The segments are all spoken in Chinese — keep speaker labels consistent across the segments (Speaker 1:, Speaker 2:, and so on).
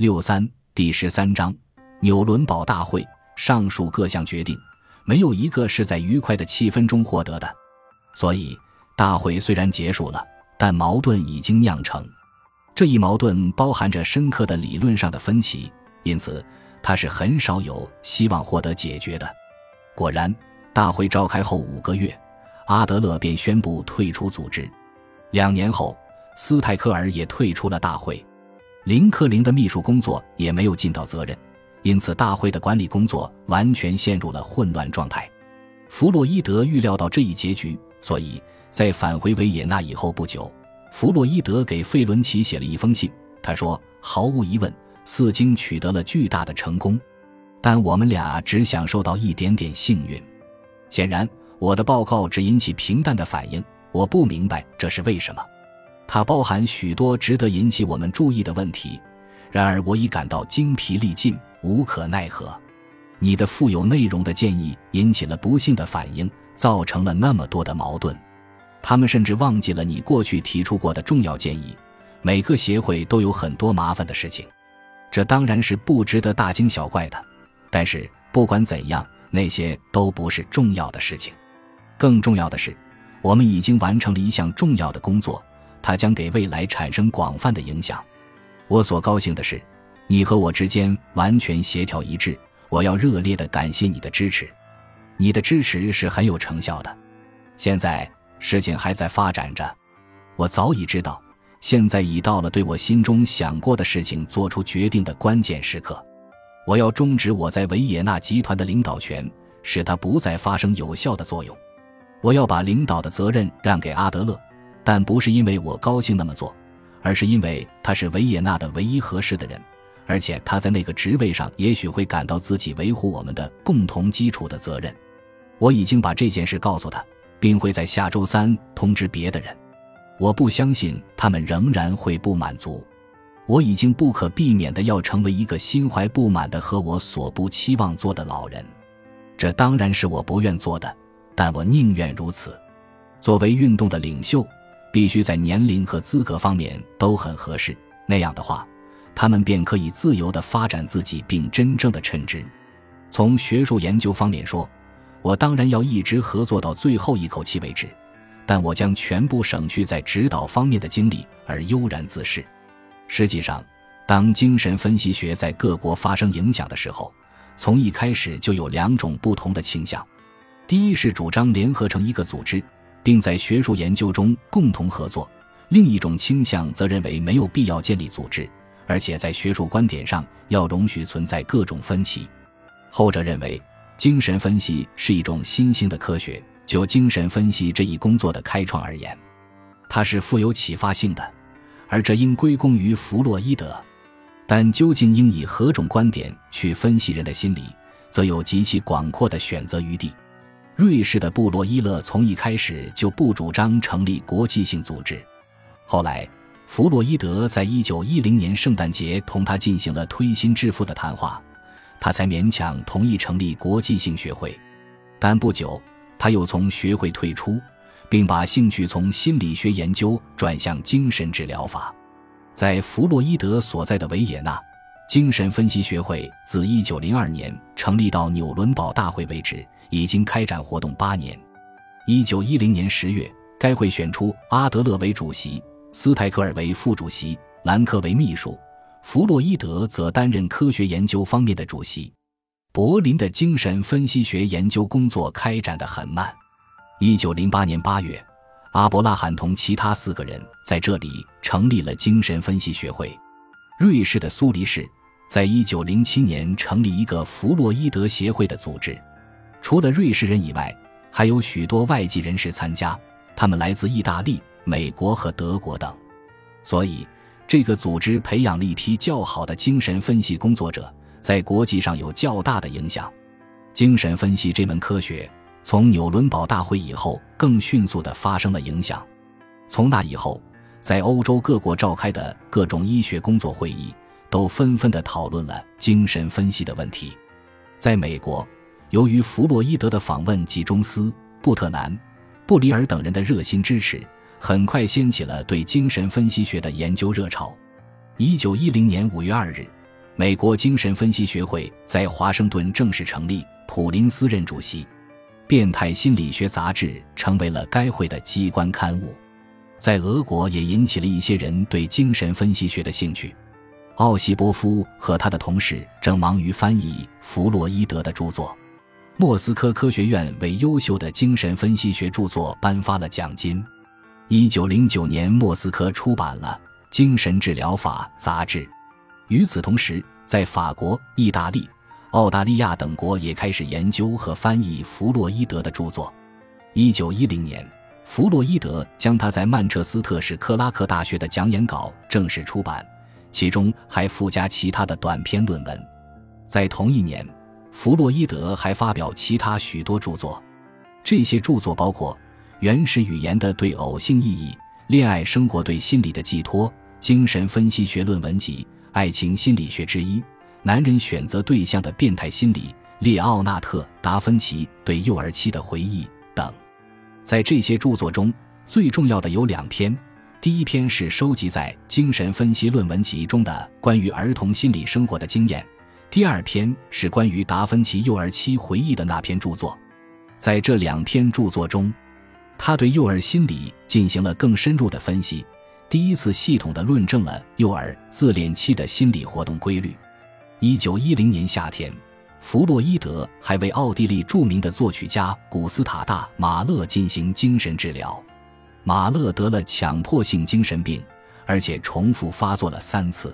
Speaker 1: 六三第十三章纽伦堡大会，上述各项决定没有一个是在愉快的气氛中获得的，所以大会虽然结束了，但矛盾已经酿成。这一矛盾包含着深刻的理论上的分歧，因此它是很少有希望获得解决的。果然，大会召开后五个月，阿德勒便宣布退出组织。两年后，斯泰克尔也退出了大会。林克林的秘书工作也没有尽到责任，因此大会的管理工作完全陷入了混乱状态。弗洛伊德预料到这一结局，所以在返回维也纳以后不久，弗洛伊德给费伦奇写了一封信。他说：“毫无疑问，四经取得了巨大的成功，但我们俩只享受到一点点幸运。显然，我的报告只引起平淡的反应。我不明白这是为什么。”它包含许多值得引起我们注意的问题，然而我已感到精疲力尽，无可奈何。你的富有内容的建议引起了不幸的反应，造成了那么多的矛盾。他们甚至忘记了你过去提出过的重要建议。每个协会都有很多麻烦的事情，这当然是不值得大惊小怪的。但是不管怎样，那些都不是重要的事情。更重要的是，我们已经完成了一项重要的工作。它将给未来产生广泛的影响。我所高兴的是，你和我之间完全协调一致。我要热烈地感谢你的支持，你的支持是很有成效的。现在事情还在发展着，我早已知道，现在已到了对我心中想过的事情做出决定的关键时刻。我要终止我在维也纳集团的领导权，使它不再发生有效的作用。我要把领导的责任让给阿德勒。但不是因为我高兴那么做，而是因为他是维也纳的唯一合适的人，而且他在那个职位上也许会感到自己维护我们的共同基础的责任。我已经把这件事告诉他，并会在下周三通知别的人。我不相信他们仍然会不满足。我已经不可避免的要成为一个心怀不满的和我所不期望做的老人。这当然是我不愿做的，但我宁愿如此。作为运动的领袖。必须在年龄和资格方面都很合适，那样的话，他们便可以自由地发展自己，并真正的称职。从学术研究方面说，我当然要一直合作到最后一口气为止，但我将全部省去在指导方面的精力，而悠然自适。实际上，当精神分析学在各国发生影响的时候，从一开始就有两种不同的倾向：第一是主张联合成一个组织。并在学术研究中共同合作。另一种倾向则认为没有必要建立组织，而且在学术观点上要容许存在各种分歧。后者认为，精神分析是一种新兴的科学。就精神分析这一工作的开创而言，它是富有启发性的，而这应归功于弗洛伊德。但究竟应以何种观点去分析人的心理，则有极其广阔的选择余地。瑞士的布洛伊勒从一开始就不主张成立国际性组织，后来弗洛伊德在一九一零年圣诞节同他进行了推心置腹的谈话，他才勉强同意成立国际性学会。但不久，他又从学会退出，并把兴趣从心理学研究转向精神治疗法。在弗洛伊德所在的维也纳。精神分析学会自一九零二年成立到纽伦堡大会为止，已经开展活动八年。一九一零年十月，该会选出阿德勒为主席，斯泰克尔为副主席，兰克为秘书，弗洛伊德则担任科学研究方面的主席。柏林的精神分析学研究工作开展得很慢。一九零八年八月，阿伯拉罕同其他四个人在这里成立了精神分析学会。瑞士的苏黎世。在一九零七年成立一个弗洛伊德协会的组织，除了瑞士人以外，还有许多外籍人士参加，他们来自意大利、美国和德国等。所以，这个组织培养了一批较好的精神分析工作者，在国际上有较大的影响。精神分析这门科学从纽伦堡大会以后更迅速地发生了影响。从那以后，在欧洲各国召开的各种医学工作会议。都纷纷地讨论了精神分析的问题。在美国，由于弗洛伊德的访问及中斯、布特南、布里尔等人的热心支持，很快掀起了对精神分析学的研究热潮。一九一零年五月二日，美国精神分析学会在华盛顿正式成立，普林斯任主席。《变态心理学杂志》成为了该会的机关刊物，在俄国也引起了一些人对精神分析学的兴趣。奥西波夫和他的同事正忙于翻译弗洛伊德的著作。莫斯科科学院为优秀的精神分析学著作颁发了奖金。一九零九年，莫斯科出版了《精神治疗法》杂志。与此同时，在法国、意大利、澳大利亚等国也开始研究和翻译弗洛伊德的著作。一九一零年，弗洛伊德将他在曼彻斯特市克拉克大学的讲演稿正式出版，其中还附加其他的短篇论文。在同一年，弗洛伊德还发表其他许多著作，这些著作包括《原始语言的对偶性意义》《恋爱生活对心理的寄托》《精神分析学论文集》。爱情心理学之一，男人选择对象的变态心理，列奥纳特·达芬奇对幼儿期的回忆等。在这些著作中，最重要的有两篇。第一篇是收集在《精神分析论文集》中的关于儿童心理生活的经验；第二篇是关于达芬奇幼儿期回忆的那篇著作。在这两篇著作中，他对幼儿心理进行了更深入的分析。第一次系统的论证了幼儿自恋期的心理活动规律。一九一零年夏天，弗洛伊德还为奥地利著名的作曲家古斯塔大·马勒进行精神治疗。马勒得了强迫性精神病，而且重复发作了三次。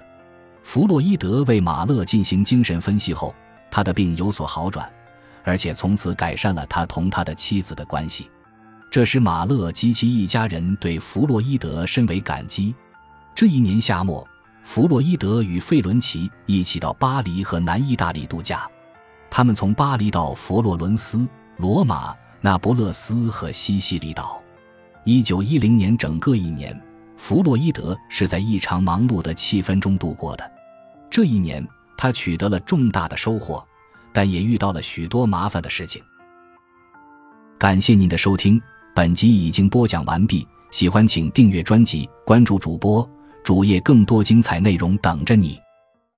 Speaker 1: 弗洛伊德为马勒进行精神分析后，他的病有所好转，而且从此改善了他同他的妻子的关系。这使马勒及其一家人对弗洛伊德深为感激。这一年夏末，弗洛伊德与费伦奇一起到巴黎和南意大利度假。他们从巴黎到佛罗伦斯、罗马、那不勒斯和西西里岛。一九一零年整个一年，弗洛伊德是在异常忙碌的气氛中度过的。这一年，他取得了重大的收获，但也遇到了许多麻烦的事情。感谢您的收听。本集已经播讲完毕，喜欢请订阅专辑，关注主播主页，更多精彩内容等着你。